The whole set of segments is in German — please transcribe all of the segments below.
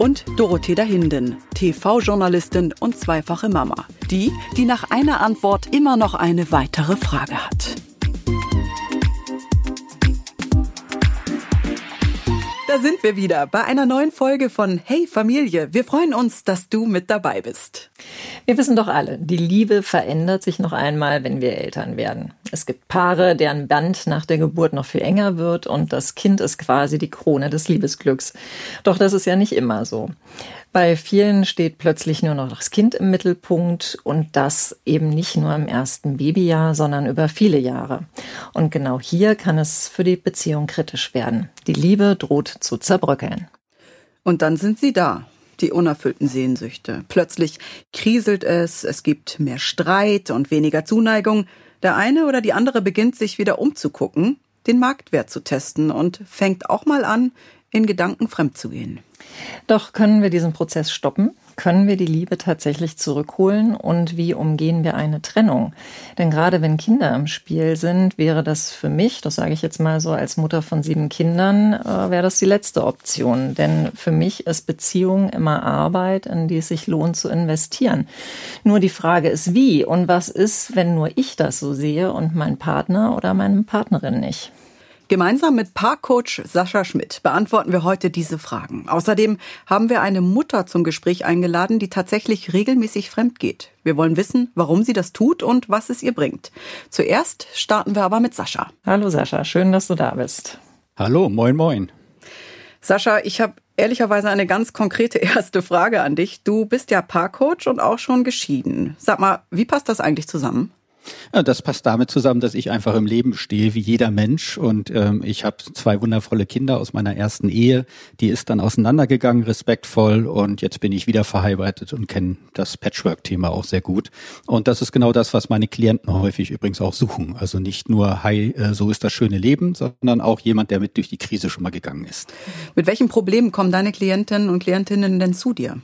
und Dorothea Hinden, TV-Journalistin und zweifache Mama. Die, die nach einer Antwort immer noch eine weitere Frage hat. Da sind wir wieder bei einer neuen Folge von Hey Familie. Wir freuen uns, dass du mit dabei bist. Wir wissen doch alle, die Liebe verändert sich noch einmal, wenn wir Eltern werden. Es gibt Paare, deren Band nach der Geburt noch viel enger wird und das Kind ist quasi die Krone des Liebesglücks. Doch das ist ja nicht immer so. Bei vielen steht plötzlich nur noch das Kind im Mittelpunkt und das eben nicht nur im ersten Babyjahr, sondern über viele Jahre. Und genau hier kann es für die Beziehung kritisch werden. Die Liebe droht zu zerbröckeln. Und dann sind sie da, die unerfüllten Sehnsüchte. Plötzlich kriselt es, es gibt mehr Streit und weniger Zuneigung. Der eine oder die andere beginnt sich wieder umzugucken, den Marktwert zu testen und fängt auch mal an, in Gedanken fremd zu gehen. Doch können wir diesen Prozess stoppen? Können wir die Liebe tatsächlich zurückholen? Und wie umgehen wir eine Trennung? Denn gerade wenn Kinder im Spiel sind, wäre das für mich, das sage ich jetzt mal so als Mutter von sieben Kindern, äh, wäre das die letzte Option. Denn für mich ist Beziehung immer Arbeit, in die es sich lohnt zu investieren. Nur die Frage ist, wie und was ist, wenn nur ich das so sehe und mein Partner oder meine Partnerin nicht? Gemeinsam mit Paarcoach Sascha Schmidt beantworten wir heute diese Fragen. Außerdem haben wir eine Mutter zum Gespräch eingeladen, die tatsächlich regelmäßig fremd geht. Wir wollen wissen, warum sie das tut und was es ihr bringt. Zuerst starten wir aber mit Sascha. Hallo Sascha, schön, dass du da bist. Hallo, moin, moin. Sascha, ich habe ehrlicherweise eine ganz konkrete erste Frage an dich. Du bist ja Paarcoach und auch schon geschieden. Sag mal, wie passt das eigentlich zusammen? Ja, das passt damit zusammen, dass ich einfach im Leben stehe wie jeder Mensch und ähm, ich habe zwei wundervolle Kinder aus meiner ersten Ehe. Die ist dann auseinandergegangen, respektvoll und jetzt bin ich wieder verheiratet und kenne das Patchwork-Thema auch sehr gut. Und das ist genau das, was meine Klienten häufig übrigens auch suchen. Also nicht nur, hi, äh, so ist das schöne Leben, sondern auch jemand, der mit durch die Krise schon mal gegangen ist. Mit welchen Problemen kommen deine Klientinnen und Klientinnen denn zu dir?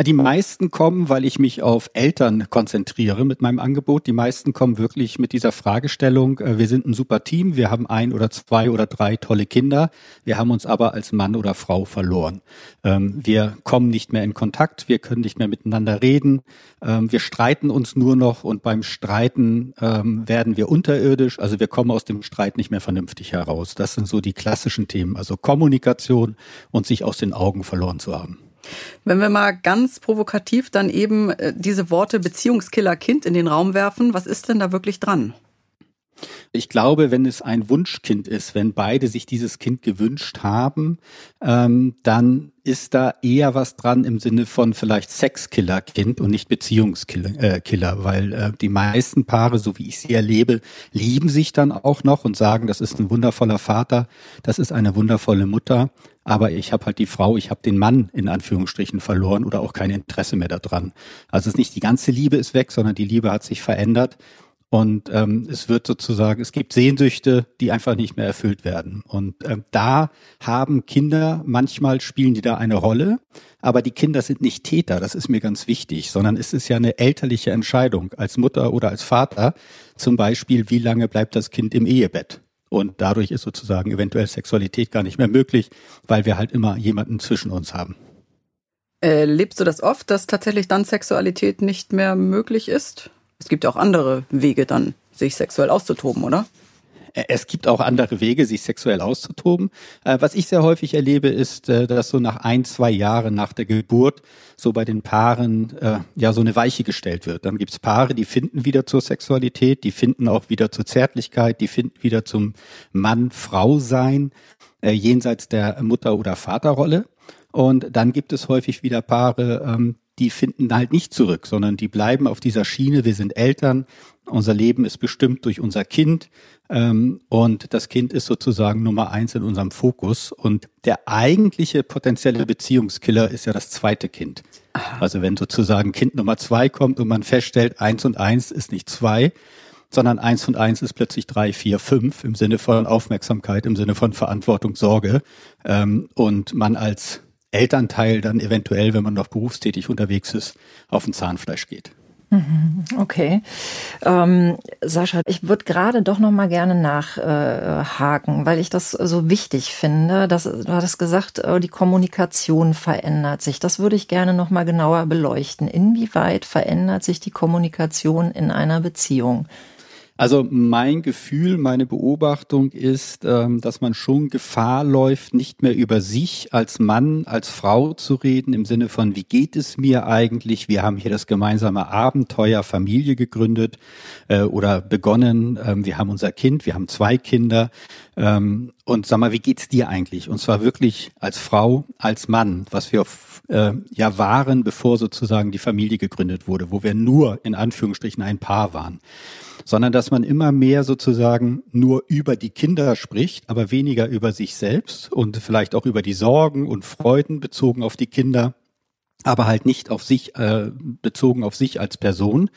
Die meisten kommen, weil ich mich auf Eltern konzentriere mit meinem Angebot. Die meisten kommen wirklich mit dieser Fragestellung, äh, wir sind ein super Team, wir haben ein oder zwei oder drei tolle Kinder, wir haben uns aber als Mann oder Frau verloren. Ähm, wir kommen nicht mehr in Kontakt, wir können nicht mehr miteinander reden, ähm, wir streiten uns nur noch und beim Streiten ähm, werden wir unterirdisch, also wir kommen aus dem Streit nicht mehr vernünftig heraus. Das sind so die klassischen Themen, also Kommunikation und sich aus den Augen verloren zu haben. Wenn wir mal ganz provokativ dann eben äh, diese Worte Beziehungskiller Kind in den Raum werfen, was ist denn da wirklich dran? Ich glaube, wenn es ein Wunschkind ist, wenn beide sich dieses Kind gewünscht haben, ähm, dann ist da eher was dran im Sinne von vielleicht Sexkiller-Kind und nicht Beziehungskiller, äh, Killer, weil äh, die meisten Paare, so wie ich sie erlebe, lieben sich dann auch noch und sagen, das ist ein wundervoller Vater, das ist eine wundervolle Mutter, aber ich habe halt die Frau, ich habe den Mann in Anführungsstrichen verloren oder auch kein Interesse mehr daran. Also es ist nicht die ganze Liebe ist weg, sondern die Liebe hat sich verändert und ähm, es wird sozusagen, es gibt Sehnsüchte, die einfach nicht mehr erfüllt werden. Und ähm, da haben Kinder, manchmal spielen die da eine Rolle, aber die Kinder sind nicht Täter, das ist mir ganz wichtig, sondern es ist ja eine elterliche Entscheidung als Mutter oder als Vater, zum Beispiel, wie lange bleibt das Kind im Ehebett. Und dadurch ist sozusagen eventuell Sexualität gar nicht mehr möglich, weil wir halt immer jemanden zwischen uns haben. Äh, lebst du das oft, dass tatsächlich dann Sexualität nicht mehr möglich ist? Es gibt auch andere Wege dann, sich sexuell auszutoben, oder? Es gibt auch andere Wege, sich sexuell auszutoben. Äh, was ich sehr häufig erlebe, ist, äh, dass so nach ein, zwei Jahren nach der Geburt so bei den Paaren äh, ja so eine Weiche gestellt wird. Dann gibt's Paare, die finden wieder zur Sexualität, die finden auch wieder zur Zärtlichkeit, die finden wieder zum Mann-Frau-Sein jenseits der Mutter- oder Vaterrolle. Und dann gibt es häufig wieder Paare, ähm, die finden halt nicht zurück, sondern die bleiben auf dieser Schiene, wir sind Eltern, unser Leben ist bestimmt durch unser Kind ähm, und das Kind ist sozusagen Nummer eins in unserem Fokus. Und der eigentliche potenzielle Beziehungskiller ist ja das zweite Kind. Aha. Also wenn sozusagen Kind Nummer zwei kommt und man feststellt, eins und eins ist nicht zwei, sondern eins und eins ist plötzlich drei, vier, fünf im Sinne von Aufmerksamkeit, im Sinne von Verantwortung, Sorge. Ähm, und man als Elternteil dann eventuell, wenn man noch berufstätig unterwegs ist, auf ein Zahnfleisch geht. Mhm, okay. Ähm, Sascha, ich würde gerade doch noch mal gerne nachhaken, äh, weil ich das so wichtig finde. Dass, du hattest gesagt, äh, die Kommunikation verändert sich. Das würde ich gerne noch mal genauer beleuchten. Inwieweit verändert sich die Kommunikation in einer Beziehung? Also mein Gefühl, meine Beobachtung ist, ähm, dass man schon Gefahr läuft, nicht mehr über sich als Mann, als Frau zu reden, im Sinne von, wie geht es mir eigentlich? Wir haben hier das gemeinsame Abenteuer Familie gegründet äh, oder begonnen. Ähm, wir haben unser Kind, wir haben zwei Kinder. Ähm, und sag mal, wie geht's dir eigentlich? Und zwar wirklich als Frau, als Mann, was wir äh, ja waren, bevor sozusagen die Familie gegründet wurde, wo wir nur in Anführungsstrichen ein Paar waren sondern dass man immer mehr sozusagen nur über die Kinder spricht, aber weniger über sich selbst und vielleicht auch über die Sorgen und Freuden bezogen auf die Kinder aber halt nicht auf sich, äh, bezogen auf sich als Person.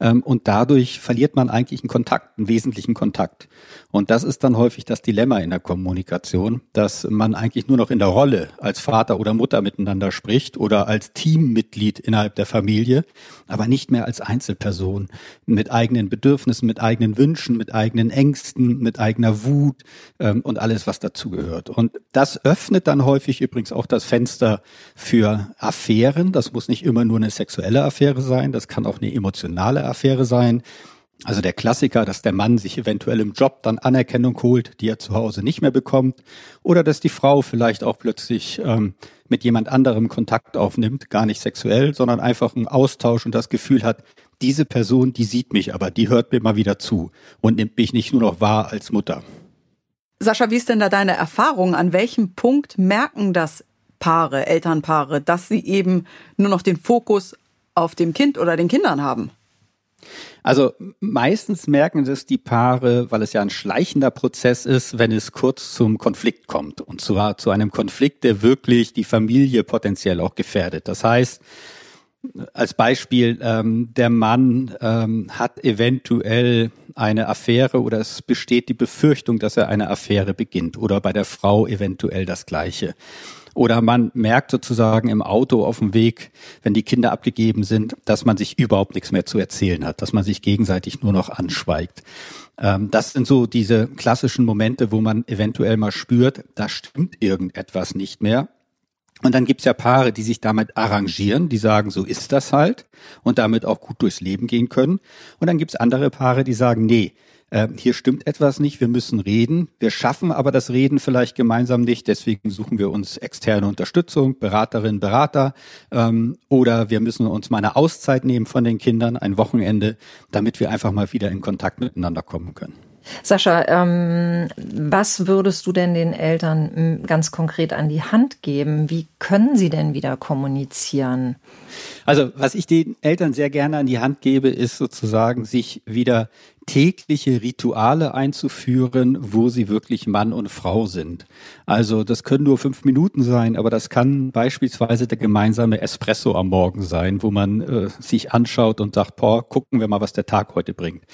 Ähm, und dadurch verliert man eigentlich einen Kontakt, einen wesentlichen Kontakt. Und das ist dann häufig das Dilemma in der Kommunikation, dass man eigentlich nur noch in der Rolle als Vater oder Mutter miteinander spricht oder als Teammitglied innerhalb der Familie, aber nicht mehr als Einzelperson mit eigenen Bedürfnissen, mit eigenen Wünschen, mit eigenen Ängsten, mit eigener Wut ähm, und alles, was dazugehört. Und das öffnet dann häufig übrigens auch das Fenster für Affären Affären. Das muss nicht immer nur eine sexuelle Affäre sein, das kann auch eine emotionale Affäre sein. Also der Klassiker, dass der Mann sich eventuell im Job dann Anerkennung holt, die er zu Hause nicht mehr bekommt, oder dass die Frau vielleicht auch plötzlich ähm, mit jemand anderem Kontakt aufnimmt, gar nicht sexuell, sondern einfach einen Austausch und das Gefühl hat, diese Person, die sieht mich aber, die hört mir mal wieder zu und nimmt mich nicht nur noch wahr als Mutter. Sascha, wie ist denn da deine Erfahrung? An welchem Punkt merken das Paare, Elternpaare, dass sie eben nur noch den Fokus auf dem Kind oder den Kindern haben? Also meistens merken das die Paare, weil es ja ein schleichender Prozess ist, wenn es kurz zum Konflikt kommt. Und zwar zu einem Konflikt, der wirklich die Familie potenziell auch gefährdet. Das heißt, als Beispiel, ähm, der Mann ähm, hat eventuell eine Affäre oder es besteht die Befürchtung, dass er eine Affäre beginnt oder bei der Frau eventuell das Gleiche. Oder man merkt sozusagen im Auto auf dem Weg, wenn die Kinder abgegeben sind, dass man sich überhaupt nichts mehr zu erzählen hat, dass man sich gegenseitig nur noch anschweigt. Ähm, das sind so diese klassischen Momente, wo man eventuell mal spürt, da stimmt irgendetwas nicht mehr. Und dann gibt's ja Paare, die sich damit arrangieren, die sagen, so ist das halt und damit auch gut durchs Leben gehen können. Und dann gibt's andere Paare, die sagen, nee, äh, hier stimmt etwas nicht, wir müssen reden. Wir schaffen aber das Reden vielleicht gemeinsam nicht, deswegen suchen wir uns externe Unterstützung, Beraterinnen, Berater ähm, oder wir müssen uns mal eine Auszeit nehmen von den Kindern, ein Wochenende, damit wir einfach mal wieder in Kontakt miteinander kommen können. Sascha, ähm, was würdest du denn den Eltern hm, ganz konkret an die Hand geben? Wie können sie denn wieder kommunizieren? Also, was ich den Eltern sehr gerne an die Hand gebe, ist sozusagen, sich wieder tägliche Rituale einzuführen, wo sie wirklich Mann und Frau sind. Also das können nur fünf Minuten sein, aber das kann beispielsweise der gemeinsame Espresso am Morgen sein, wo man äh, sich anschaut und sagt, boah, gucken wir mal, was der Tag heute bringt.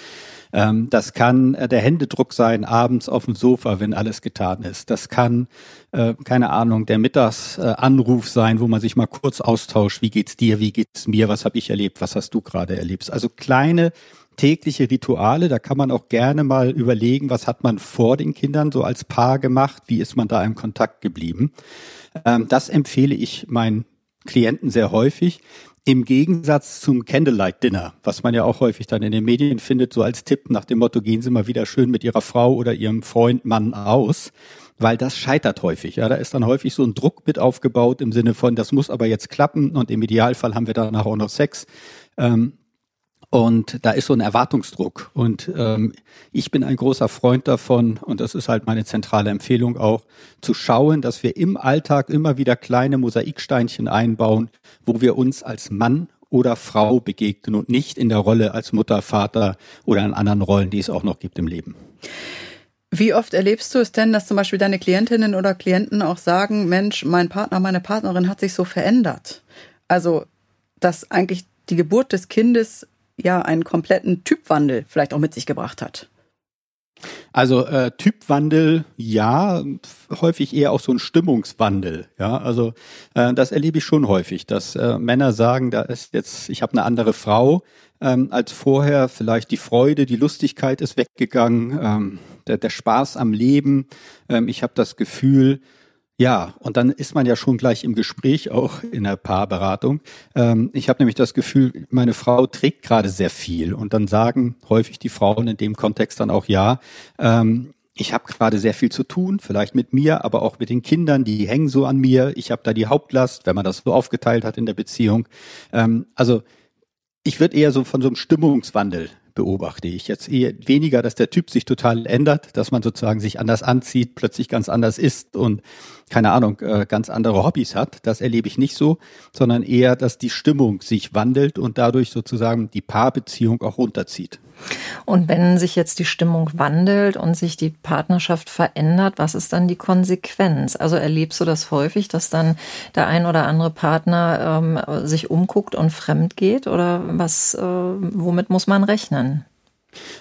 Ähm, das kann äh, der Händedruck sein, abends auf dem Sofa, wenn alles getan ist. Das kann, äh, keine Ahnung, der Mittagsanruf sein, wo man sich mal kurz austauscht, wie geht's dir, wie geht's mir, was habe ich erlebt, was hast du gerade erlebt. Also kleine tägliche Rituale. Da kann man auch gerne mal überlegen, was hat man vor den Kindern so als Paar gemacht, wie ist man da im Kontakt geblieben. Ähm, das empfehle ich meinen Klienten sehr häufig. Im Gegensatz zum Candlelight Dinner, was man ja auch häufig dann in den Medien findet, so als Tipp nach dem Motto, gehen Sie mal wieder schön mit Ihrer Frau oder Ihrem Freund, Mann aus, weil das scheitert häufig. Ja, da ist dann häufig so ein Druck mit aufgebaut im Sinne von, das muss aber jetzt klappen und im Idealfall haben wir danach auch noch Sex. Ähm, Und da ist so ein Erwartungsdruck. Und ähm, ich bin ein großer Freund davon, und das ist halt meine zentrale Empfehlung auch, zu schauen, dass wir im Alltag immer wieder kleine Mosaiksteinchen einbauen, wo wir uns als Mann oder Frau begegnen und nicht in der Rolle als Mutter, Vater oder in anderen Rollen, die es auch noch gibt im Leben. Wie oft erlebst du es denn, dass zum Beispiel deine Klientinnen oder Klienten auch sagen, Mensch, mein Partner, meine Partnerin hat sich so verändert? Also, dass eigentlich die Geburt des Kindes ja einen kompletten Typwandel vielleicht auch mit sich gebracht hat. Also äh, Typwandel, ja, häufig eher auch so ein Stimmungswandel. Ja, also äh, das erlebe ich schon häufig, dass äh, Männer sagen, da ist jetzt, ich habe eine andere Frau ähm, als vorher. Vielleicht die Freude, die Lustigkeit ist weggegangen, ähm, der, der Spaß am Leben. Ähm, ich habe das Gefühl, ja, und dann ist man ja schon gleich im Gespräch auch in der Paarberatung. Ähm, ich habe nämlich das Gefühl, meine Frau trägt gerade sehr viel und dann sagen häufig die Frauen in dem Kontext dann auch ja. Ähm, ich habe gerade sehr viel zu tun, vielleicht mit mir, aber auch mit den Kindern, die hängen so an mir. Ich habe da die Hauptlast, wenn man das so aufgeteilt hat in der Beziehung. Ähm, also ich würde eher so von so einem Stimmungswandel beobachte ich jetzt eher weniger, dass der Typ sich total ändert, dass man sozusagen sich anders anzieht, plötzlich ganz anders ist und keine Ahnung, äh, ganz andere Hobbys hat. Das erlebe ich nicht so, sondern eher, dass die Stimmung sich wandelt und dadurch sozusagen die Paarbeziehung auch runterzieht. Und wenn sich jetzt die Stimmung wandelt und sich die Partnerschaft verändert, was ist dann die Konsequenz? Also erlebst du das häufig, dass dann der ein oder andere Partner ähm, sich umguckt und fremd geht? Oder was, äh, womit muss man rechnen?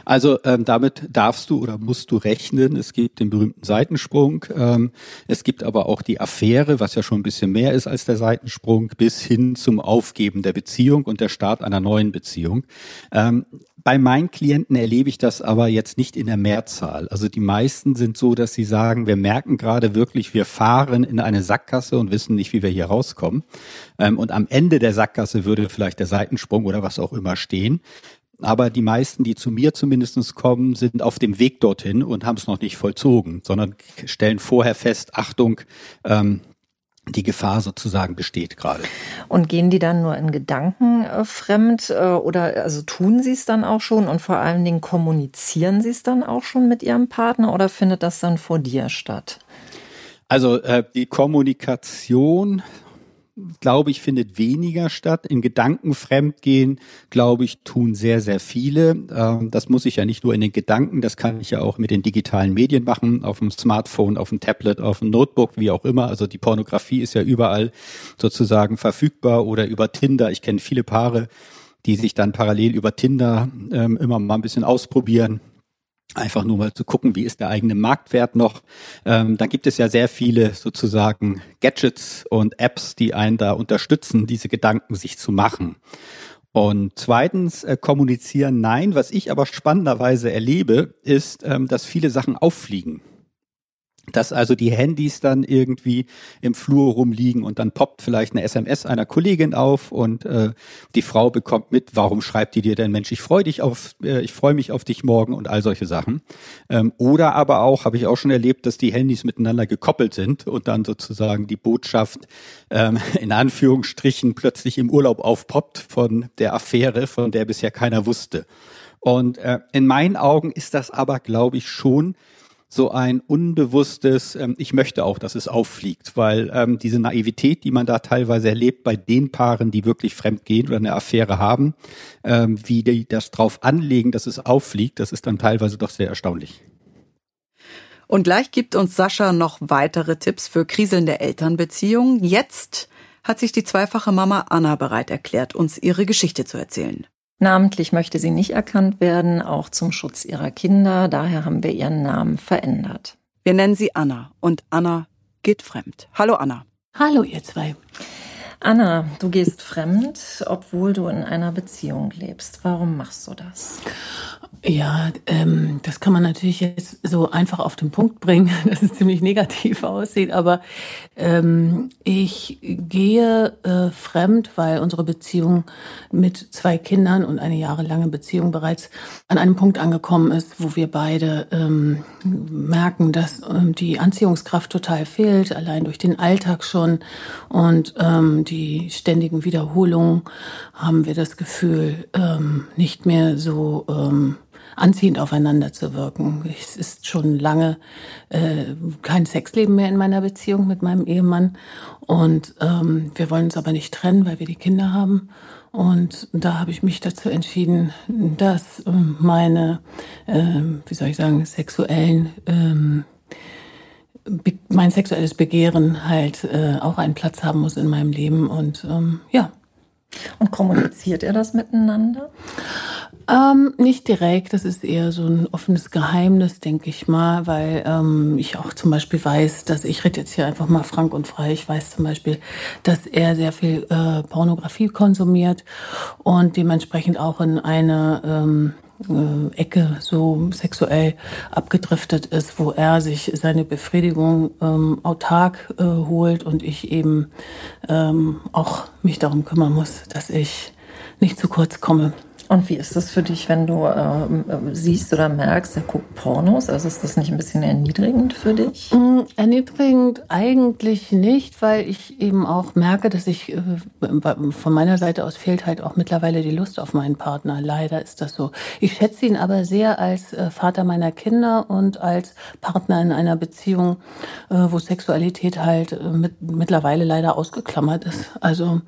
Also ähm, damit darfst du oder musst du rechnen. Es gibt den berühmten Seitensprung. Ähm, es gibt aber auch die Affäre, was ja schon ein bisschen mehr ist als der Seitensprung, bis hin zum Aufgeben der Beziehung und der Start einer neuen Beziehung. Ähm, bei meinen Klienten erlebe ich das aber jetzt nicht in der Mehrzahl. Also die meisten sind so, dass sie sagen, wir merken gerade wirklich, wir fahren in eine Sackgasse und wissen nicht, wie wir hier rauskommen. Ähm, und am Ende der Sackgasse würde vielleicht der Seitensprung oder was auch immer stehen. Aber die meisten, die zu mir zumindest kommen, sind auf dem Weg dorthin und haben es noch nicht vollzogen, sondern stellen vorher fest, Achtung, ähm, die Gefahr sozusagen besteht gerade. Und gehen die dann nur in Gedanken äh, fremd äh, oder also tun sie es dann auch schon und vor allen Dingen kommunizieren sie es dann auch schon mit ihrem Partner oder findet das dann vor dir statt? Also äh, die Kommunikation glaube ich, findet weniger statt. In Gedanken fremdgehen, glaube ich, tun sehr, sehr viele. Ähm, das muss ich ja nicht nur in den Gedanken, das kann ich ja auch mit den digitalen Medien machen, auf dem Smartphone, auf dem Tablet, auf dem Notebook, wie auch immer. Also die Pornografie ist ja überall sozusagen verfügbar oder über Tinder. Ich kenne viele Paare, die sich dann parallel über Tinder ähm, immer mal ein bisschen ausprobieren einfach nur mal zu gucken, wie ist der eigene Marktwert noch. Ähm, dann gibt es ja sehr viele sozusagen Gadgets und Apps, die einen da unterstützen, diese Gedanken sich zu machen. Und zweitens äh, kommunizieren nein. Was ich aber spannenderweise erlebe, ist, ähm, dass viele Sachen auffliegen dass also die Handys dann irgendwie im Flur rumliegen und dann poppt vielleicht eine SMS einer Kollegin auf und äh, die Frau bekommt mit, warum schreibt die dir denn Mensch, ich freue dich auf, äh, ich freue mich auf dich morgen und all solche Sachen. Ähm, oder aber auch, habe ich auch schon erlebt, dass die Handys miteinander gekoppelt sind und dann sozusagen die Botschaft ähm, in Anführungsstrichen plötzlich im Urlaub aufpoppt von der Affäre, von der bisher keiner wusste. Und äh, in meinen Augen ist das aber, glaube ich, schon so ein unbewusstes, ähm, ich möchte auch, dass es auffliegt, weil ähm, diese Naivität, die man da teilweise erlebt bei den Paaren, die wirklich fremd gehen oder eine Affäre haben, ähm, wie die das drauf anlegen, dass es auffliegt, das ist dann teilweise doch sehr erstaunlich. Und gleich gibt uns Sascha noch weitere Tipps für kriselnde Elternbeziehungen. Jetzt hat sich die zweifache Mama Anna bereit erklärt, uns ihre Geschichte zu erzählen. Namentlich möchte sie nicht erkannt werden, auch zum Schutz ihrer Kinder. Daher haben wir ihren Namen verändert. Wir nennen sie Anna und Anna geht fremd. Hallo Anna. Hallo ihr zwei. Anna, du gehst fremd, obwohl du in einer Beziehung lebst. Warum machst du das? Ja, ähm, das kann man natürlich jetzt so einfach auf den Punkt bringen, dass es ziemlich negativ aussieht. Aber ähm, ich gehe äh, fremd, weil unsere Beziehung mit zwei Kindern und eine jahrelange Beziehung bereits an einem Punkt angekommen ist, wo wir beide ähm, merken, dass ähm, die Anziehungskraft total fehlt, allein durch den Alltag schon und ähm, die ständigen Wiederholungen haben wir das Gefühl, ähm, nicht mehr so ähm, anziehend aufeinander zu wirken. Es ist schon lange äh, kein Sexleben mehr in meiner Beziehung mit meinem Ehemann und ähm, wir wollen uns aber nicht trennen, weil wir die Kinder haben. Und da habe ich mich dazu entschieden, dass äh, meine, äh, wie soll ich sagen, sexuellen ähm, mein sexuelles Begehren halt äh, auch einen Platz haben muss in meinem Leben und ähm, ja. Und kommuniziert ihr das miteinander? Ähm, nicht direkt, das ist eher so ein offenes Geheimnis, denke ich mal, weil ähm, ich auch zum Beispiel weiß, dass ich rede jetzt hier einfach mal frank und frei. Ich weiß zum Beispiel, dass er sehr viel äh, Pornografie konsumiert und dementsprechend auch in eine ähm, äh, Ecke so sexuell abgedriftet ist, wo er sich seine Befriedigung ähm, autark äh, holt und ich eben ähm, auch mich darum kümmern muss, dass ich nicht zu kurz komme. Und wie ist das für dich, wenn du ähm, äh, siehst oder merkst, er guckt Pornos? Also ist das nicht ein bisschen erniedrigend für dich? Mm, erniedrigend eigentlich nicht, weil ich eben auch merke, dass ich äh, von meiner Seite aus fehlt halt auch mittlerweile die Lust auf meinen Partner. Leider ist das so. Ich schätze ihn aber sehr als äh, Vater meiner Kinder und als Partner in einer Beziehung, äh, wo Sexualität halt äh, mit, mittlerweile leider ausgeklammert ist. Also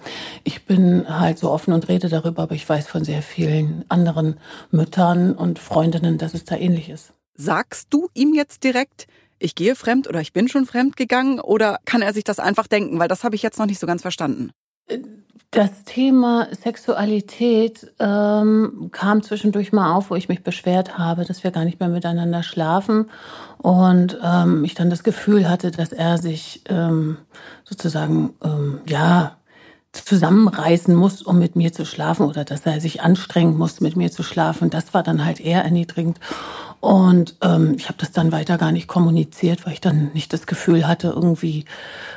ich bin halt so offen und rede darüber, aber ich weiß von sehr viel vielen anderen Müttern und Freundinnen, dass es da ähnlich ist. Sagst du ihm jetzt direkt, ich gehe fremd oder ich bin schon fremd gegangen oder kann er sich das einfach denken? Weil das habe ich jetzt noch nicht so ganz verstanden. Das Thema Sexualität ähm, kam zwischendurch mal auf, wo ich mich beschwert habe, dass wir gar nicht mehr miteinander schlafen und ähm, ich dann das Gefühl hatte, dass er sich ähm, sozusagen ähm, ja zusammenreißen muss, um mit mir zu schlafen oder dass er sich anstrengen muss, mit mir zu schlafen. Das war dann halt eher erniedrigend. Und ähm, ich habe das dann weiter gar nicht kommuniziert, weil ich dann nicht das Gefühl hatte, irgendwie,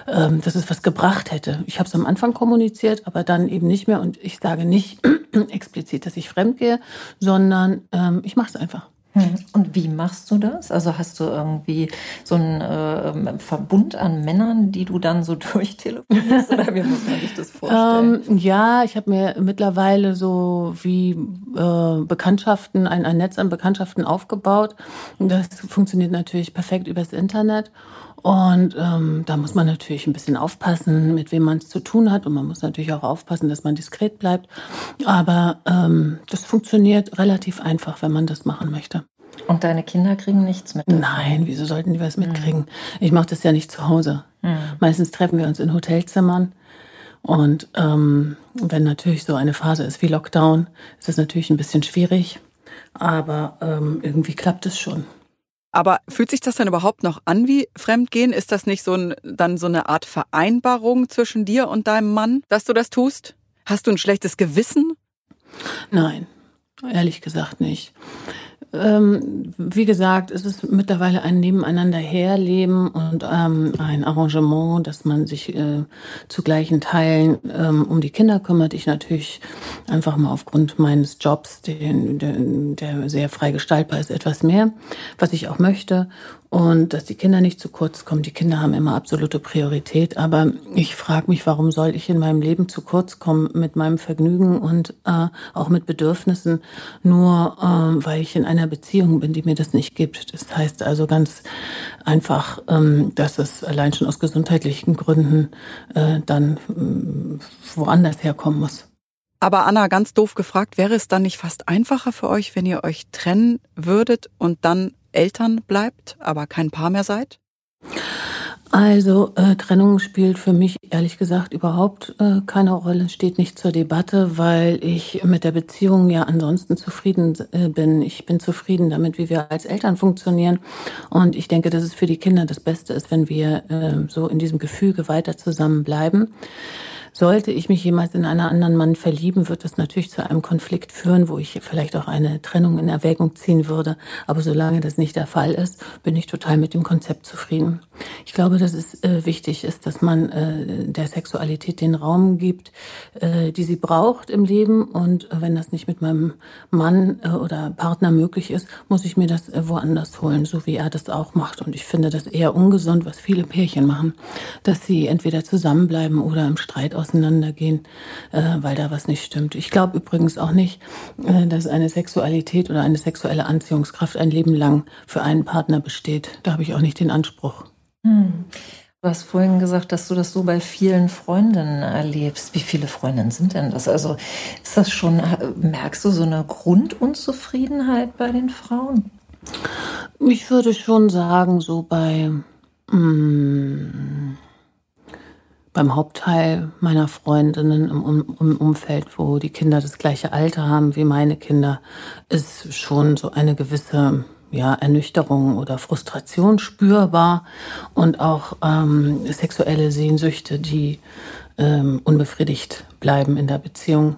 ähm, dass es was gebracht hätte. Ich habe es am Anfang kommuniziert, aber dann eben nicht mehr. Und ich sage nicht explizit, dass ich fremd gehe, sondern ähm, ich mache es einfach. Hm. Und wie machst du das? Also hast du irgendwie so einen äh, Verbund an Männern, die du dann so durchtelefonierst? oder wie muss man sich das vorstellen? Ähm, ja, ich habe mir mittlerweile so wie äh, Bekanntschaften, ein, ein Netz an Bekanntschaften aufgebaut. Das funktioniert natürlich perfekt übers Internet. Und ähm, da muss man natürlich ein bisschen aufpassen, mit wem man es zu tun hat. Und man muss natürlich auch aufpassen, dass man diskret bleibt. Aber ähm, das funktioniert relativ einfach, wenn man das machen möchte. Und deine Kinder kriegen nichts mit? Nein, wieso sollten die was mitkriegen? Mhm. Ich mache das ja nicht zu Hause. Mhm. Meistens treffen wir uns in Hotelzimmern. Und ähm, wenn natürlich so eine Phase ist wie Lockdown, ist das natürlich ein bisschen schwierig. Aber ähm, irgendwie klappt es schon. Aber fühlt sich das dann überhaupt noch an wie Fremdgehen? Ist das nicht so ein, dann so eine Art Vereinbarung zwischen dir und deinem Mann, dass du das tust? Hast du ein schlechtes Gewissen? Nein, ehrlich gesagt nicht. Ähm, wie gesagt, es ist mittlerweile ein Nebeneinander herleben und ähm, ein Arrangement, dass man sich äh, zu gleichen Teilen ähm, um die Kinder kümmert. Ich natürlich einfach mal aufgrund meines Jobs, den, der, der sehr frei gestaltbar ist, etwas mehr, was ich auch möchte und dass die Kinder nicht zu kurz kommen. Die Kinder haben immer absolute Priorität, aber ich frage mich, warum soll ich in meinem Leben zu kurz kommen mit meinem Vergnügen und äh, auch mit Bedürfnissen, nur äh, weil ich in einer Beziehung bin, die mir das nicht gibt. Das heißt also ganz einfach, ähm, dass es allein schon aus gesundheitlichen Gründen äh, dann äh, woanders herkommen muss. Aber Anna, ganz doof gefragt, wäre es dann nicht fast einfacher für euch, wenn ihr euch trennen würdet und dann Eltern bleibt, aber kein Paar mehr seid? Also äh, Trennung spielt für mich ehrlich gesagt überhaupt äh, keine Rolle, steht nicht zur Debatte, weil ich mit der Beziehung ja ansonsten zufrieden äh, bin. Ich bin zufrieden damit, wie wir als Eltern funktionieren und ich denke, dass es für die Kinder das Beste ist, wenn wir äh, so in diesem Gefüge weiter zusammenbleiben. Sollte ich mich jemals in einen anderen Mann verlieben, wird das natürlich zu einem Konflikt führen, wo ich vielleicht auch eine Trennung in Erwägung ziehen würde. Aber solange das nicht der Fall ist, bin ich total mit dem Konzept zufrieden. Ich glaube, dass es äh, wichtig ist, dass man äh, der Sexualität den Raum gibt, äh, die sie braucht im Leben. Und wenn das nicht mit meinem Mann äh, oder Partner möglich ist, muss ich mir das äh, woanders holen, so wie er das auch macht. Und ich finde das eher ungesund, was viele Pärchen machen, dass sie entweder zusammenbleiben oder im Streit auseinandergehen, äh, weil da was nicht stimmt. Ich glaube übrigens auch nicht, dass eine Sexualität oder eine sexuelle Anziehungskraft ein Leben lang für einen Partner besteht. Da habe ich auch nicht den Anspruch. Hm. Du hast vorhin gesagt, dass du das so bei vielen Freundinnen erlebst. Wie viele Freundinnen sind denn das? Also ist das schon, merkst du so eine Grundunzufriedenheit bei den Frauen? Ich würde schon sagen, so bei mm, beim Hauptteil meiner Freundinnen im, um, im Umfeld, wo die Kinder das gleiche Alter haben wie meine Kinder, ist schon so eine gewisse ja, Ernüchterung oder Frustration spürbar und auch ähm, sexuelle Sehnsüchte, die ähm, unbefriedigt bleiben in der Beziehung.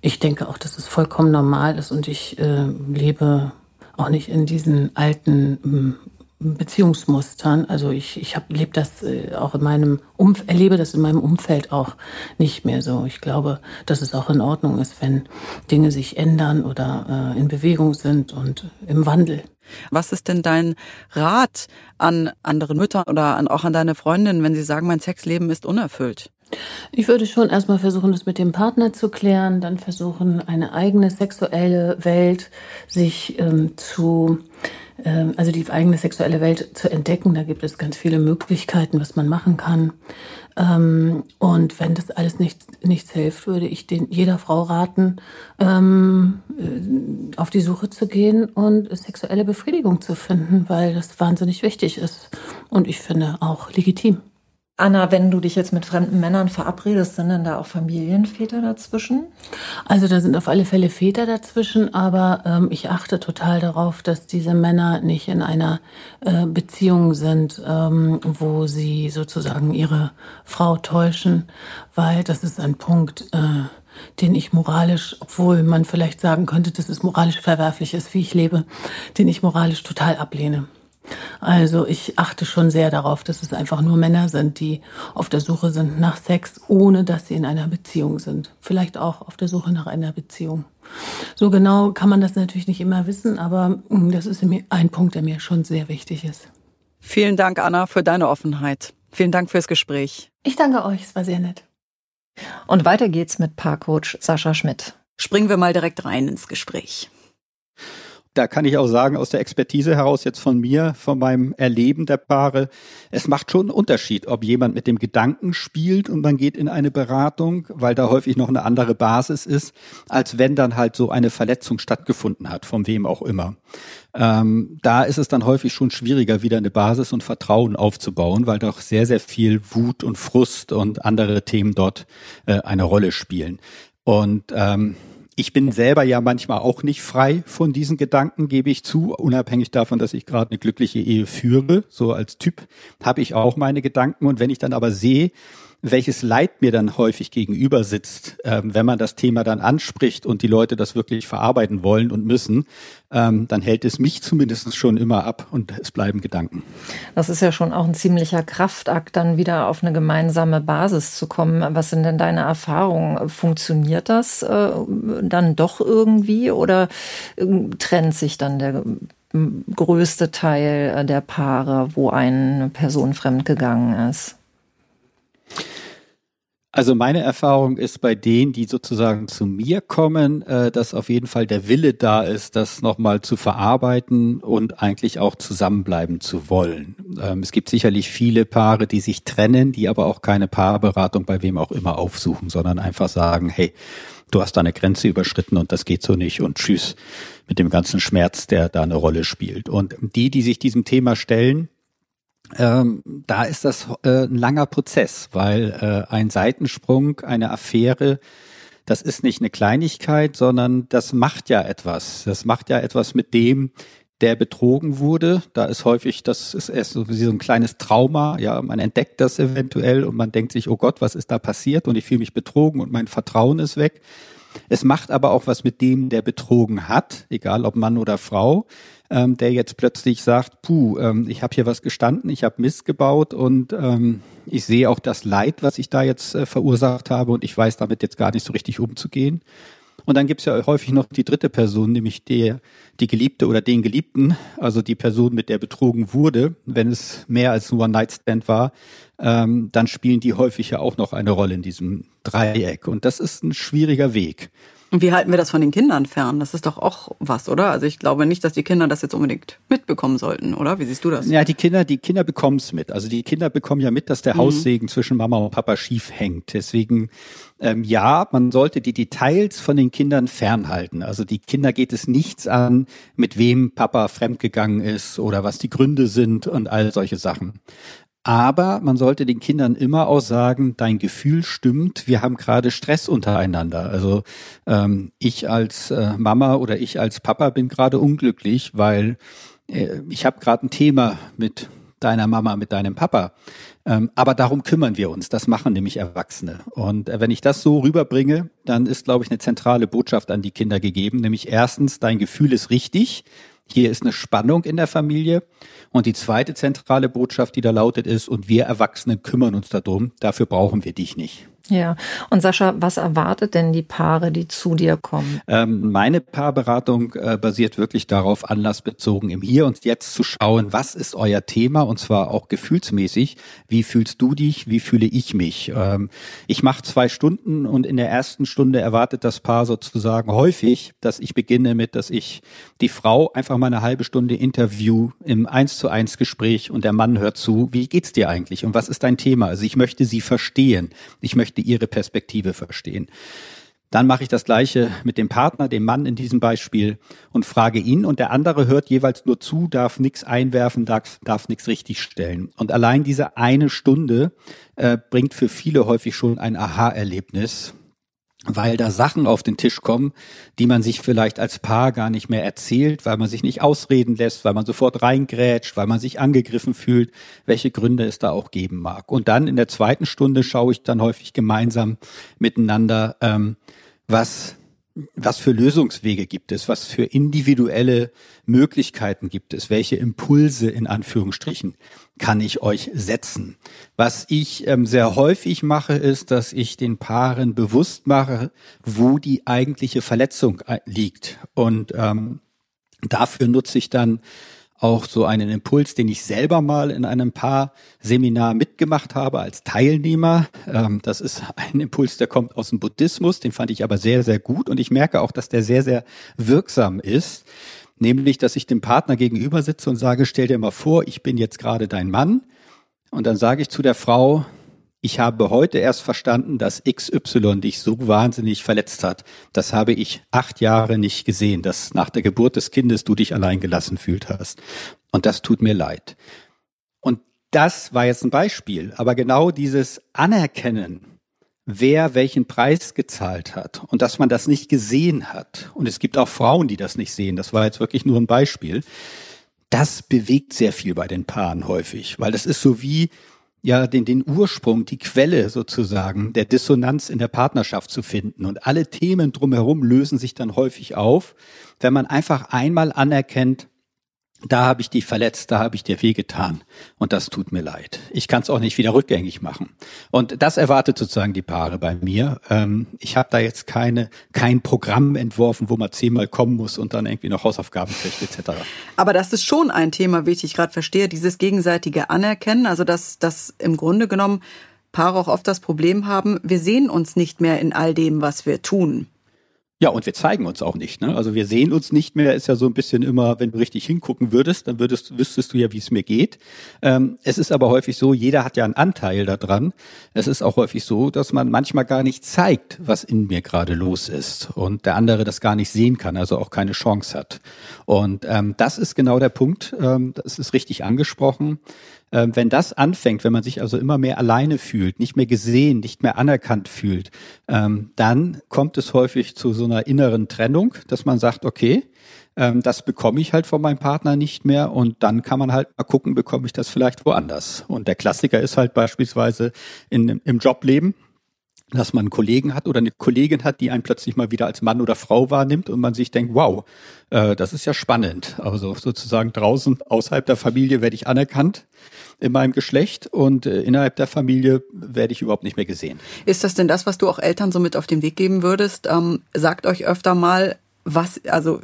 Ich denke auch, dass es vollkommen normal ist und ich äh, lebe auch nicht in diesen alten Beziehungsmustern. Also ich, ich hab, lebe das äh, auch in meinem Umf erlebe das in meinem Umfeld auch nicht mehr so. Ich glaube, dass es auch in Ordnung ist, wenn Dinge sich ändern oder äh, in Bewegung sind und im Wandel. Was ist denn dein Rat an andere Mütter oder an, auch an deine Freundin, wenn sie sagen, mein Sexleben ist unerfüllt? Ich würde schon erstmal versuchen, das mit dem Partner zu klären, dann versuchen, eine eigene sexuelle Welt sich ähm, zu also die eigene sexuelle Welt zu entdecken. Da gibt es ganz viele Möglichkeiten, was man machen kann. Ähm, und wenn das alles nichts, nichts hilft, würde ich den, jeder Frau raten, ähm, äh, auf die Suche zu gehen und sexuelle Befriedigung zu finden, weil das wahnsinnig wichtig ist. Und ich finde auch legitim. Anna, wenn du dich jetzt mit fremden Männern verabredest, sind denn da auch Familienväter dazwischen? Also da sind auf alle Fälle Väter dazwischen, aber ähm, ich achte total darauf, dass diese Männer nicht in einer äh, Beziehung sind, ähm, wo sie sozusagen ihre Frau täuschen, weil das ist ein Punkt, äh, den ich moralisch, obwohl man vielleicht sagen könnte, dass es moralisch verwerflich ist, wie ich lebe, den ich moralisch total ablehne. Also ich achte schon sehr darauf, dass es einfach nur Männer sind, die auf der Suche sind nach Sex, ohne dass sie in einer Beziehung sind. Vielleicht auch auf der Suche nach einer Beziehung. So genau kann man das natürlich nicht immer wissen, aber hm, das ist ein Punkt, der mir schon sehr wichtig ist. Vielen Dank, Anna, für deine Offenheit. Vielen Dank fürs Gespräch. Ich danke euch, es war sehr nett. Und weiter geht's mit Paarcoach Sascha Schmidt. Springen wir mal direkt rein ins Gespräch da kann ich auch sagen, aus der Expertise heraus jetzt von mir, von meinem Erleben der Paare, es macht schon einen Unterschied, ob jemand mit dem Gedanken spielt und man geht in eine Beratung, weil da häufig noch eine andere Basis ist, als wenn dann halt so eine Verletzung stattgefunden hat, von wem auch immer. Ähm, da ist es dann häufig schon schwieriger, wieder eine Basis und Vertrauen aufzubauen, weil doch sehr, sehr viel Wut und Frust und andere Themen dort äh, eine Rolle spielen. Und ähm, ich bin selber ja manchmal auch nicht frei von diesen Gedanken, gebe ich zu, unabhängig davon, dass ich gerade eine glückliche Ehe führe. So als Typ habe ich auch meine Gedanken. Und wenn ich dann aber sehe, welches Leid mir dann häufig gegenüber sitzt, ähm, wenn man das Thema dann anspricht und die Leute das wirklich verarbeiten wollen und müssen, ähm, dann hält es mich zumindest schon immer ab und es bleiben Gedanken. Das ist ja schon auch ein ziemlicher Kraftakt, dann wieder auf eine gemeinsame Basis zu kommen. Was sind denn deine Erfahrungen? Funktioniert das äh, dann doch irgendwie oder äh, trennt sich dann der größte Teil der Paare, wo eine Person fremdgegangen ist? Also meine Erfahrung ist bei denen, die sozusagen zu mir kommen, äh, dass auf jeden Fall der Wille da ist, das nochmal zu verarbeiten und eigentlich auch zusammenbleiben zu wollen. Ähm, es gibt sicherlich viele Paare, die sich trennen, die aber auch keine Paarberatung bei wem auch immer aufsuchen, sondern einfach sagen, hey, du hast da eine Grenze überschritten und das geht so nicht und tschüss mit dem ganzen Schmerz, der da eine Rolle spielt. Und die, die sich diesem Thema stellen, ähm, da ist das äh, ein langer Prozess, weil äh, ein Seitensprung, eine Affäre, das ist nicht eine Kleinigkeit, sondern das macht ja etwas. Das macht ja etwas mit dem, der betrogen wurde. Da ist häufig, das ist erst so ein kleines Trauma. Ja, man entdeckt das eventuell und man denkt sich, oh Gott, was ist da passiert? Und ich fühle mich betrogen und mein Vertrauen ist weg. Es macht aber auch was mit dem, der betrogen hat, egal ob Mann oder Frau ähm, der jetzt plötzlich sagt, puh, ähm, ich habe hier was gestanden, ich habe Mist gebaut und ähm, ich sehe auch das Leid, was ich da jetzt äh, verursacht habe und ich weiß damit jetzt gar nicht so richtig umzugehen. Und dann gibt's ja häufig noch die dritte Person, nämlich der, die Geliebte oder den Geliebten, also die Person, mit der betrogen wurde. Wenn es mehr als nur ein Nightstand war, ähm, dann spielen die häufig ja auch noch eine Rolle in diesem Dreieck. Und das ist ein schwieriger Weg. Und wie halten wir das von den Kindern fern? Das ist doch auch was, oder? Also ich glaube nicht, dass die Kinder das jetzt unbedingt mitbekommen sollten, oder? Wie siehst du das? Ja, die Kinder, die Kinder bekommen es mit. Also die Kinder bekommen ja mit, dass der mhm. Haussegen zwischen Mama und Papa schief hängt. Deswegen ähm, ja, man sollte die Details von den Kindern fernhalten. Also die Kinder geht es nichts an, mit wem Papa fremdgegangen ist oder was die Gründe sind und all solche Sachen. Aber man sollte den Kindern immer auch sagen, dein Gefühl stimmt, wir haben gerade Stress untereinander. Also ähm, ich als äh, Mama oder ich als Papa bin gerade unglücklich, weil äh, ich habe gerade ein Thema mit deiner Mama, mit deinem Papa. Ähm, aber darum kümmern wir uns. Das machen nämlich Erwachsene. Und äh, wenn ich das so rüberbringe, dann ist, glaube ich, eine zentrale Botschaft an die Kinder gegeben. Nämlich erstens, dein Gefühl ist richtig. Hier ist eine Spannung in der Familie. Und die zweite zentrale Botschaft, die da lautet, ist, und wir Erwachsenen kümmern uns darum, dafür brauchen wir dich nicht. Ja, und Sascha, was erwartet denn die Paare, die zu dir kommen? Ähm, meine Paarberatung äh, basiert wirklich darauf, anlassbezogen im Hier und Jetzt zu schauen, was ist euer Thema und zwar auch gefühlsmäßig. Wie fühlst du dich? Wie fühle ich mich? Ähm, ich mache zwei Stunden und in der ersten Stunde erwartet das Paar sozusagen häufig, dass ich beginne mit, dass ich die Frau einfach mal eine halbe Stunde interview im Eins zu eins Gespräch und der Mann hört zu, wie geht's dir eigentlich und was ist dein Thema? Also ich möchte sie verstehen. Ich möchte möchte ihre Perspektive verstehen. Dann mache ich das Gleiche mit dem Partner, dem Mann in diesem Beispiel und frage ihn und der andere hört jeweils nur zu, darf nichts einwerfen, darf, darf nichts richtigstellen. Und allein diese eine Stunde äh, bringt für viele häufig schon ein Aha-Erlebnis, weil da Sachen auf den Tisch kommen, die man sich vielleicht als Paar gar nicht mehr erzählt, weil man sich nicht ausreden lässt, weil man sofort reingrätscht, weil man sich angegriffen fühlt, welche Gründe es da auch geben mag. Und dann in der zweiten Stunde schaue ich dann häufig gemeinsam miteinander, ähm, was was für Lösungswege gibt es, was für individuelle Möglichkeiten gibt es, welche Impulse in Anführungsstrichen kann ich euch setzen. Was ich ähm, sehr häufig mache, ist, dass ich den Paaren bewusst mache, wo die eigentliche Verletzung äh, liegt. Und ähm, dafür nutze ich dann auch so einen Impuls, den ich selber mal in einem Paar-Seminar mitgemacht habe als Teilnehmer. Ähm, das ist ein Impuls, der kommt aus dem Buddhismus, den fand ich aber sehr, sehr gut und ich merke auch, dass der sehr, sehr wirksam ist. Nämlich, dass ich dem Partner gegenüber sitze und sage, stell dir mal vor, ich bin jetzt gerade dein Mann. Und dann sage ich zu der Frau, ich habe heute erst verstanden, dass XY dich so wahnsinnig verletzt hat. Das habe ich acht Jahre nicht gesehen, dass nach der Geburt des Kindes du dich allein gelassen fühlt hast. Und das tut mir leid. Und das war jetzt ein Beispiel. Aber genau dieses Anerkennen, wer welchen Preis gezahlt hat und dass man das nicht gesehen hat. Und es gibt auch Frauen, die das nicht sehen. Das war jetzt wirklich nur ein Beispiel. Das bewegt sehr viel bei den Paaren häufig, weil das ist so wie, ja den, den Ursprung, die Quelle sozusagen der Dissonanz in der Partnerschaft zu finden. Und alle Themen drumherum lösen sich dann häufig auf, wenn man einfach einmal anerkennt, da habe ich dich verletzt, da habe ich dir wehgetan und das tut mir leid. Ich kann es auch nicht wieder rückgängig machen. Und das erwartet sozusagen die Paare bei mir. Ähm, ich habe da jetzt keine kein Programm entworfen, wo man zehnmal kommen muss und dann irgendwie noch Hausaufgaben kriegt etc. Aber das ist schon ein Thema, wie ich gerade verstehe, dieses gegenseitige Anerkennen, also dass das im Grunde genommen Paare auch oft das Problem haben, wir sehen uns nicht mehr in all dem, was wir tun. Ja, und wir zeigen uns auch nicht. Ne? Also wir sehen uns nicht mehr, ist ja so ein bisschen immer, wenn du richtig hingucken würdest, dann würdest, wüsstest du ja, wie es mir geht. Ähm, es ist aber häufig so, jeder hat ja einen Anteil daran. Es ist auch häufig so, dass man manchmal gar nicht zeigt, was in mir gerade los ist und der andere das gar nicht sehen kann, also auch keine Chance hat. Und ähm, das ist genau der Punkt, ähm, das ist richtig angesprochen. Ähm, wenn das anfängt, wenn man sich also immer mehr alleine fühlt, nicht mehr gesehen, nicht mehr anerkannt fühlt, ähm, dann kommt es häufig zu so einer inneren Trennung, dass man sagt, okay, ähm, das bekomme ich halt von meinem Partner nicht mehr und dann kann man halt mal gucken, bekomme ich das vielleicht woanders. Und der Klassiker ist halt beispielsweise in, im Jobleben, dass man einen Kollegen hat oder eine Kollegin hat, die einen plötzlich mal wieder als Mann oder Frau wahrnimmt und man sich denkt, wow, äh, das ist ja spannend. Also sozusagen draußen, außerhalb der Familie werde ich anerkannt in meinem Geschlecht und äh, innerhalb der Familie werde ich überhaupt nicht mehr gesehen. Ist das denn das, was du auch Eltern so mit auf den Weg geben würdest? Ähm, sagt euch öfter mal, was, also,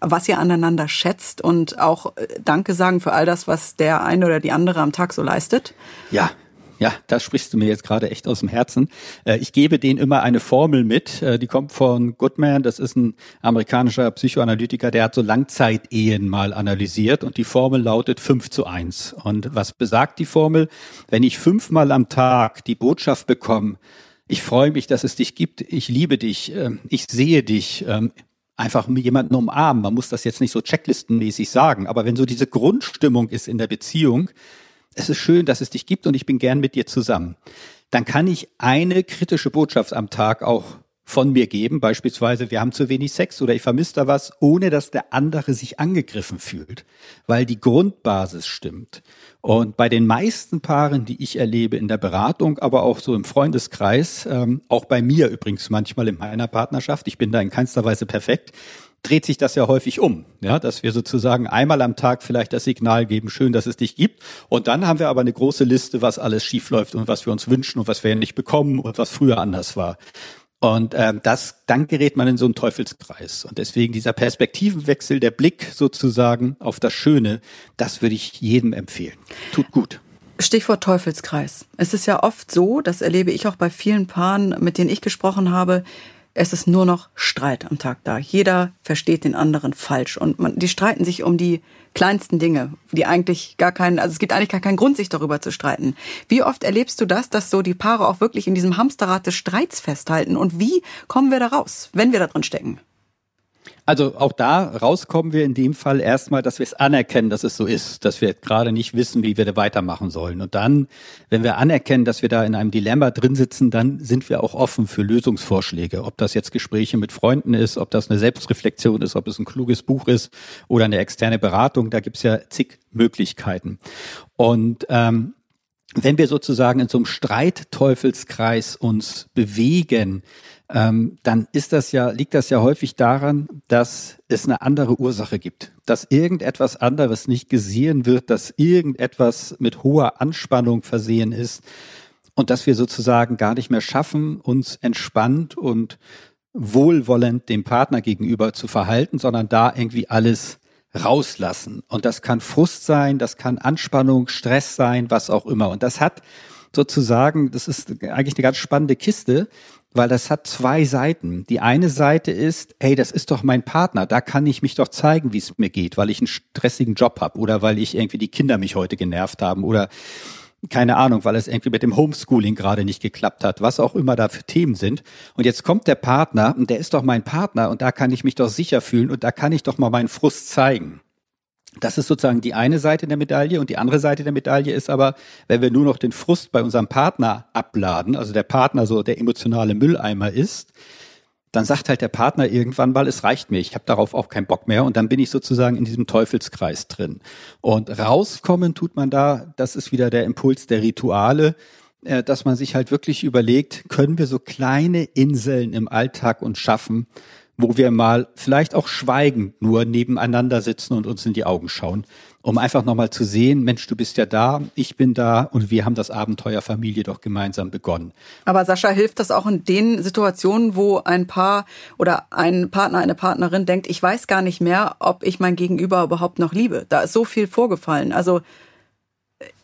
was ihr aneinander schätzt und auch äh, Danke sagen für all das, was der eine oder die andere am Tag so leistet? Ja, ja, da sprichst du mir jetzt gerade echt aus dem Herzen. Äh, ich gebe denen immer eine Formel mit, äh, die kommt von Goodman, das ist ein amerikanischer Psychoanalytiker, der hat so Langzeitehen mal analysiert und die Formel lautet 5 zu 1. Und was besagt die Formel? Wenn ich fünfmal am Tag die Botschaft bekomme, ich freue mich, dass es dich gibt, ich liebe dich, ähm, ich sehe dich, ähm, einfach jemanden umarmen. Man muss das jetzt nicht so checklistenmäßig sagen, aber wenn so diese Grundstimmung ist in der Beziehung, es ist schön, dass es dich gibt und ich bin gern mit dir zusammen, dann kann ich eine kritische Botschaft am Tag auch von mir geben, beispielsweise wir haben zu wenig Sex oder ich vermisse da was, ohne dass der andere sich angegriffen fühlt, weil die Grundbasis stimmt. Und bei den meisten Paaren, die ich erlebe in der Beratung, aber auch so im Freundeskreis, ähm, auch bei mir übrigens manchmal in meiner Partnerschaft, ich bin da in keinster Weise perfekt, dreht sich das ja häufig um, ja, dass wir sozusagen einmal am Tag vielleicht das Signal geben, schön, dass es dich gibt. Und dann haben wir aber eine große Liste, was alles schiefläuft und was wir uns wünschen und was wir nicht bekommen und was früher anders war. Und ähm, das, dann gerät man in so einen Teufelskreis. Und deswegen dieser Perspektivenwechsel, der Blick sozusagen auf das Schöne, das würde ich jedem empfehlen. Tut gut. Stichwort Teufelskreis. Es ist ja oft so, das erlebe ich auch bei vielen Paaren, mit denen ich gesprochen habe, es ist nur noch Streit am Tag da. Jeder versteht den anderen falsch und man, die streiten sich um die kleinsten Dinge, die eigentlich gar keinen, also es gibt eigentlich gar keinen Grund, sich darüber zu streiten. Wie oft erlebst du das, dass so die Paare auch wirklich in diesem Hamsterrad des Streits festhalten und wie kommen wir da raus, wenn wir da drin stecken? Also auch da rauskommen wir in dem Fall erstmal, dass wir es anerkennen, dass es so ist, dass wir gerade nicht wissen, wie wir da weitermachen sollen. Und dann, wenn wir anerkennen, dass wir da in einem Dilemma drin sitzen, dann sind wir auch offen für Lösungsvorschläge. Ob das jetzt Gespräche mit Freunden ist, ob das eine Selbstreflexion ist, ob es ein kluges Buch ist oder eine externe Beratung, da gibt's ja zig Möglichkeiten. Und ähm, wenn wir sozusagen in so einem Streitteufelskreis uns bewegen, ähm, dann ist das ja, liegt das ja häufig daran, dass es eine andere Ursache gibt, dass irgendetwas anderes nicht gesehen wird, dass irgendetwas mit hoher Anspannung versehen ist und dass wir sozusagen gar nicht mehr schaffen, uns entspannt und wohlwollend dem Partner gegenüber zu verhalten, sondern da irgendwie alles rauslassen. Und das kann Frust sein, das kann Anspannung, Stress sein, was auch immer. Und das hat sozusagen, das ist eigentlich eine ganz spannende Kiste, weil das hat zwei Seiten. Die eine Seite ist, hey, das ist doch mein Partner, da kann ich mich doch zeigen, wie es mir geht, weil ich einen stressigen Job habe oder weil ich irgendwie die Kinder mich heute genervt haben oder keine Ahnung, weil es irgendwie mit dem Homeschooling gerade nicht geklappt hat, was auch immer da für Themen sind. Und jetzt kommt der Partner und der ist doch mein Partner und da kann ich mich doch sicher fühlen und da kann ich doch mal meinen Frust zeigen. Das ist sozusagen die eine Seite der Medaille und die andere Seite der Medaille ist aber, wenn wir nur noch den Frust bei unserem Partner abladen, also der Partner so der emotionale Mülleimer ist, dann sagt halt der Partner irgendwann mal, es reicht mir, ich habe darauf auch keinen Bock mehr und dann bin ich sozusagen in diesem Teufelskreis drin. Und rauskommen tut man da, das ist wieder der Impuls der Rituale, äh, dass man sich halt wirklich überlegt, können wir so kleine Inseln im Alltag uns schaffen, wo wir mal vielleicht auch schweigend nur nebeneinander sitzen und uns in die Augen schauen, um einfach nochmal zu sehen, Mensch, du bist ja da, ich bin da und wir haben das Abenteuer Familie doch gemeinsam begonnen. Aber Sascha, hilft das auch in den Situationen, wo ein Paar oder ein Partner, eine Partnerin denkt, ich weiß gar nicht mehr, ob ich mein Gegenüber überhaupt noch liebe. Da ist so viel vorgefallen. Also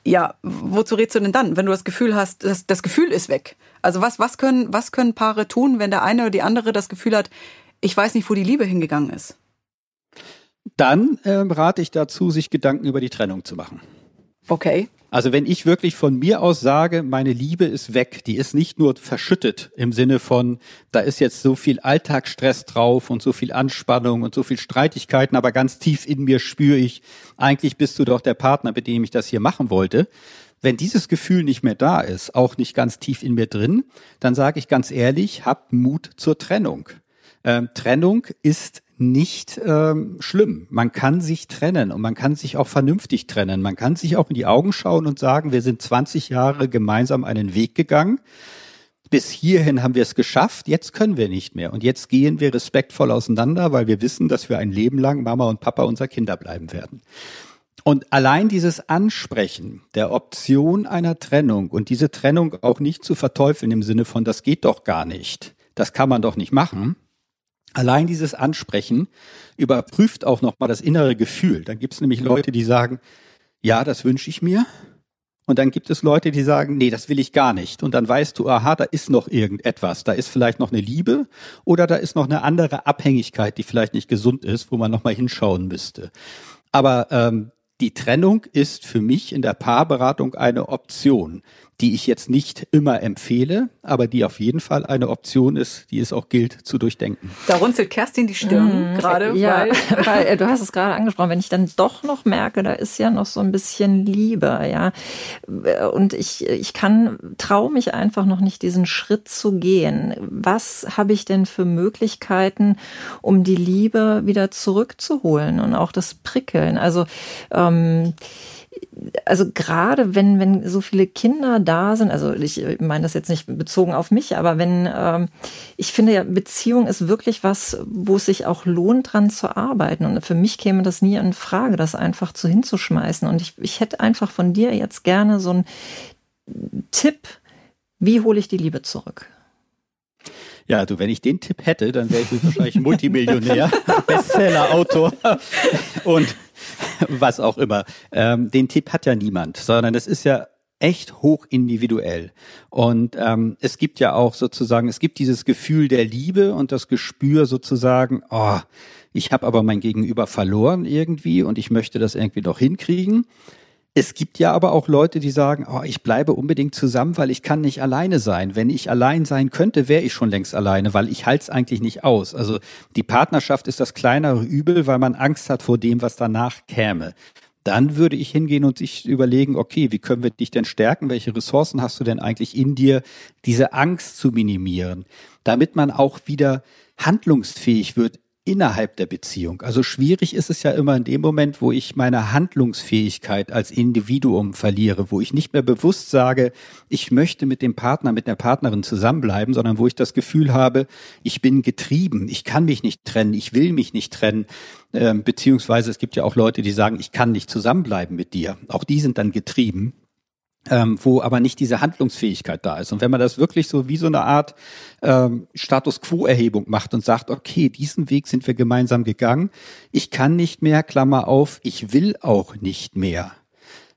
ja, wozu redest du denn dann, wenn du das Gefühl hast, das, das Gefühl ist weg? Also was, was können, was können Paare tun, wenn der eine oder die andere das Gefühl hat, ich weiß nicht, wo die Liebe hingegangen ist. Dann äh, rate ich dazu, sich Gedanken über die Trennung zu machen. Okay. Also wenn ich wirklich von mir aus sage, meine Liebe ist weg, die ist nicht nur verschüttet im Sinne von, da ist jetzt so viel Alltagsstress drauf und so viel Anspannung und so viel Streitigkeiten, aber ganz tief in mir spüre ich, eigentlich bist du doch der Partner, mit dem ich das hier machen wollte. Wenn dieses Gefühl nicht mehr da ist, auch nicht ganz tief in mir drin, dann sage ich ganz ehrlich, hab Mut zur Trennung. Ähm, Trennung ist nicht ähm, schlimm. Man kann sich trennen und man kann sich auch vernünftig trennen. Man kann sich auch in die Augen schauen und sagen, wir sind 20 Jahre gemeinsam einen Weg gegangen. Bis hierhin haben wir es geschafft, jetzt können wir nicht mehr. Und jetzt gehen wir respektvoll auseinander, weil wir wissen, dass wir ein Leben lang Mama und Papa unserer Kinder bleiben werden. Und allein dieses Ansprechen der Option einer Trennung und diese Trennung auch nicht zu verteufeln im Sinne von, das geht doch gar nicht, das kann man doch nicht machen, Allein dieses Ansprechen überprüft auch nochmal das innere Gefühl. Dann gibt es nämlich Leute, die sagen, ja, das wünsche ich mir. Und dann gibt es Leute, die sagen, nee, das will ich gar nicht. Und dann weißt du, aha, da ist noch irgendetwas. Da ist vielleicht noch eine Liebe oder da ist noch eine andere Abhängigkeit, die vielleicht nicht gesund ist, wo man nochmal hinschauen müsste. Aber ähm, die Trennung ist für mich in der Paarberatung eine Option die ich jetzt nicht immer empfehle, aber die auf jeden Fall eine Option ist, die es auch gilt zu durchdenken. Da runzelt Kerstin die Stirn mmh, gerade. Ja, weil, weil äh, du hast es gerade angesprochen, wenn ich dann doch noch merke, da ist ja noch so ein bisschen Liebe, ja. Und ich, ich kann, traue mich einfach noch nicht, diesen Schritt zu gehen. Was habe ich denn für Möglichkeiten, um die Liebe wieder zurückzuholen und auch das Prickeln? Also ähm, also gerade wenn, wenn so viele Kinder da sind, also ich meine das jetzt nicht bezogen auf mich, aber wenn, ähm, ich finde ja, Beziehung ist wirklich was, wo es sich auch lohnt, dran zu arbeiten. Und für mich käme das nie in Frage, das einfach zu hinzuschmeißen. Und ich, ich hätte einfach von dir jetzt gerne so einen Tipp, wie hole ich die Liebe zurück? Ja, du, wenn ich den Tipp hätte, dann wäre ich wahrscheinlich Multimillionär, Bestseller, Autor und was auch immer. Ähm, den Tipp hat ja niemand, sondern es ist ja echt hoch individuell. Und ähm, es gibt ja auch sozusagen, es gibt dieses Gefühl der Liebe und das Gespür sozusagen, oh, ich habe aber mein Gegenüber verloren irgendwie und ich möchte das irgendwie noch hinkriegen. Es gibt ja aber auch Leute, die sagen, oh, ich bleibe unbedingt zusammen, weil ich kann nicht alleine sein. Wenn ich allein sein könnte, wäre ich schon längst alleine, weil ich halte es eigentlich nicht aus. Also die Partnerschaft ist das kleinere Übel, weil man Angst hat vor dem, was danach käme. Dann würde ich hingehen und sich überlegen, okay, wie können wir dich denn stärken? Welche Ressourcen hast du denn eigentlich in dir, diese Angst zu minimieren, damit man auch wieder handlungsfähig wird innerhalb der Beziehung. Also schwierig ist es ja immer in dem Moment, wo ich meine Handlungsfähigkeit als Individuum verliere, wo ich nicht mehr bewusst sage, ich möchte mit dem Partner, mit der Partnerin zusammenbleiben, sondern wo ich das Gefühl habe, ich bin getrieben, ich kann mich nicht trennen, ich will mich nicht trennen. Ähm, beziehungsweise es gibt ja auch Leute, die sagen, ich kann nicht zusammenbleiben mit dir. Auch die sind dann getrieben ähm, wo aber nicht diese Handlungsfähigkeit da ist. Und wenn man das wirklich so wie so eine Art ähm, Status Quo-Erhebung macht und sagt, okay, diesen Weg sind wir gemeinsam gegangen, ich kann nicht mehr, Klammer auf, ich will auch nicht mehr.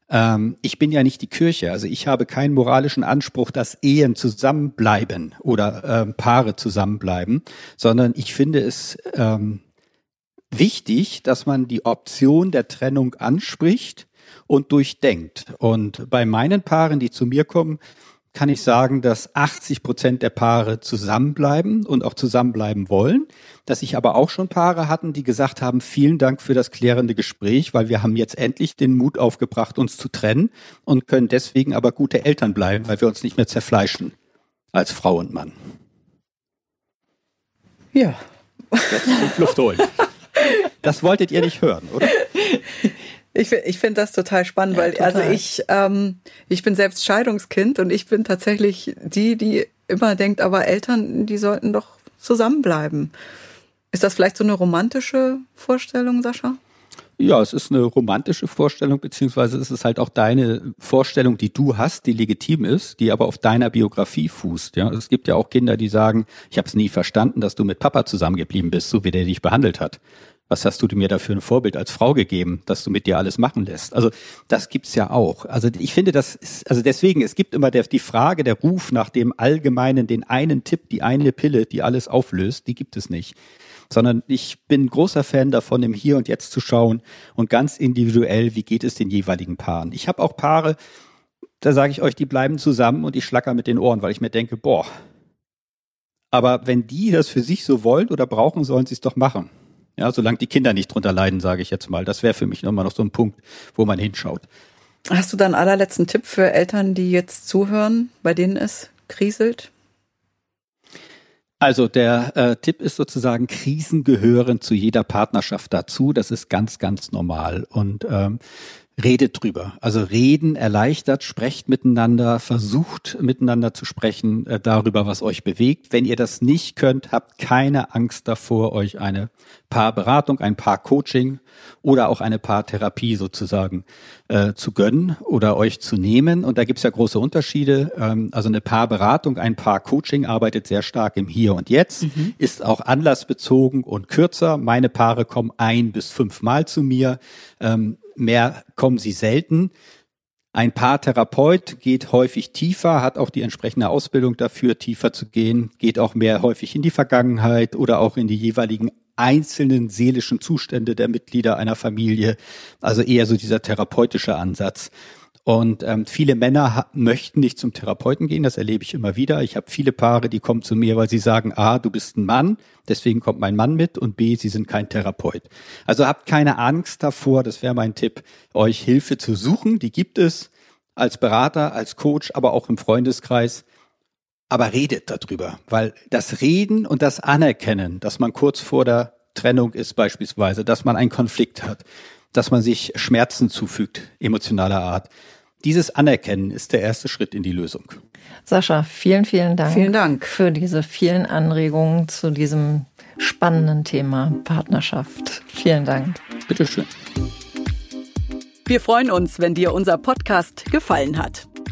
Ähm, ich bin ja nicht die Kirche, also ich habe keinen moralischen Anspruch, dass Ehen zusammenbleiben oder ähm, Paare zusammenbleiben, sondern ich finde es ähm, wichtig, dass man die Option der Trennung anspricht und durchdenkt. Und bei meinen Paaren, die zu mir kommen, kann ich sagen, dass 80 Prozent der Paare zusammenbleiben und auch zusammenbleiben wollen. Dass ich aber auch schon Paare hatten, die gesagt haben, vielen Dank für das klärende Gespräch, weil wir haben jetzt endlich den Mut aufgebracht, uns zu trennen und können deswegen aber gute Eltern bleiben, weil wir uns nicht mehr zerfleischen als Frau und Mann. Ja. Jetzt Luft holen. Das wolltet ihr nicht hören, oder? Ich, ich finde das total spannend, ja, weil also total. also ich, ähm, ich bin selbst Scheidungskind und ich bin tatsächlich die, die immer denkt, aber Eltern, die sollten doch zusammenbleiben. Ist das vielleicht so eine romantische Vorstellung, Sascha? Ja, es ist eine romantische Vorstellung, beziehungsweise es ist halt auch deine Vorstellung, die du hast, die legitim ist, die aber auf deiner Biografie fußt. Ja, es gibt ja auch Kinder, die sagen, ich habe es nie verstanden, dass du mit Papa zusammengeblieben bist, so wie der dich behandelt hat was hast du mir dafür ein Vorbild als Frau gegeben, dass du mit dir alles machen lässt? Also das gibt's ja auch. Also ich finde, das ist, also deswegen, es gibt immer der, die Frage, der Ruf nach dem Allgemeinen, den einen Tipp, die eine Pille, die alles auflöst, die gibt es nicht sondern ich bin großer Fan davon, im Hier und Jetzt zu schauen und ganz individuell, wie geht es den jeweiligen Paaren. Ich habe auch Paare, da sage ich euch, die bleiben zusammen und ich schlacker mit den Ohren, weil ich mir denke, boah, aber wenn die das für sich so wollen oder brauchen, sollen sie es doch machen. Ja, solange die Kinder nicht drunter leiden, sage ich jetzt mal. Das wäre für mich nochmal noch so ein Punkt, wo man hinschaut. Hast du da einen allerletzten Tipp für Eltern, die jetzt zuhören, bei denen es kriselt? Also der äh, Tipp ist sozusagen, Krisen gehören zu jeder Partnerschaft dazu. Das ist ganz, ganz normal. Und ähm, redet drüber. Also reden erleichtert, sprecht miteinander, versucht miteinander zu sprechen äh, darüber, was euch bewegt. Wenn ihr das nicht könnt, habt keine Angst davor, euch eine Paarberatung, ein Paar-Coaching oder auch eine Paartherapie sozusagen äh, zu gönnen oder euch zu nehmen. Und da gibt's ja große Unterschiede. Ähm, also eine Paarberatung, ein Paar-Coaching arbeitet sehr stark im Hier und Jetzt, mhm. ist auch anlassbezogen und kürzer. Meine Paare kommen ein bis fünfmal zu mir. Ähm, mehr kommen sie selten. Ein Paartherapeut geht häufig tiefer, hat auch die entsprechende Ausbildung dafür, tiefer zu gehen, geht auch mehr häufig in die Vergangenheit oder auch in die jeweiligen einzelnen seelischen Zustände der Mitglieder einer Familie. Also eher so dieser therapeutische Ansatz. Und ähm, viele Männer möchten nicht zum Therapeuten gehen, das erlebe ich immer wieder. Ich habe viele Paare, die kommen zu mir, weil sie sagen, A, du bist ein Mann, deswegen kommt mein Mann mit und B, sie sind kein Therapeut. Also habt keine Angst davor, das wäre mein Tipp, euch Hilfe zu suchen, die gibt es als Berater, als Coach, aber auch im Freundeskreis. Aber redet darüber, weil das Reden und das Anerkennen, dass man kurz vor der Trennung ist beispielsweise, dass man einen Konflikt hat, dass man sich Schmerzen zufügt, emotionaler Art, dieses Anerkennen ist der erste Schritt in die Lösung. Sascha, vielen, vielen Dank. Vielen Dank für diese vielen Anregungen zu diesem spannenden Thema Partnerschaft. Vielen Dank. Bitteschön. Wir freuen uns, wenn dir unser Podcast gefallen hat.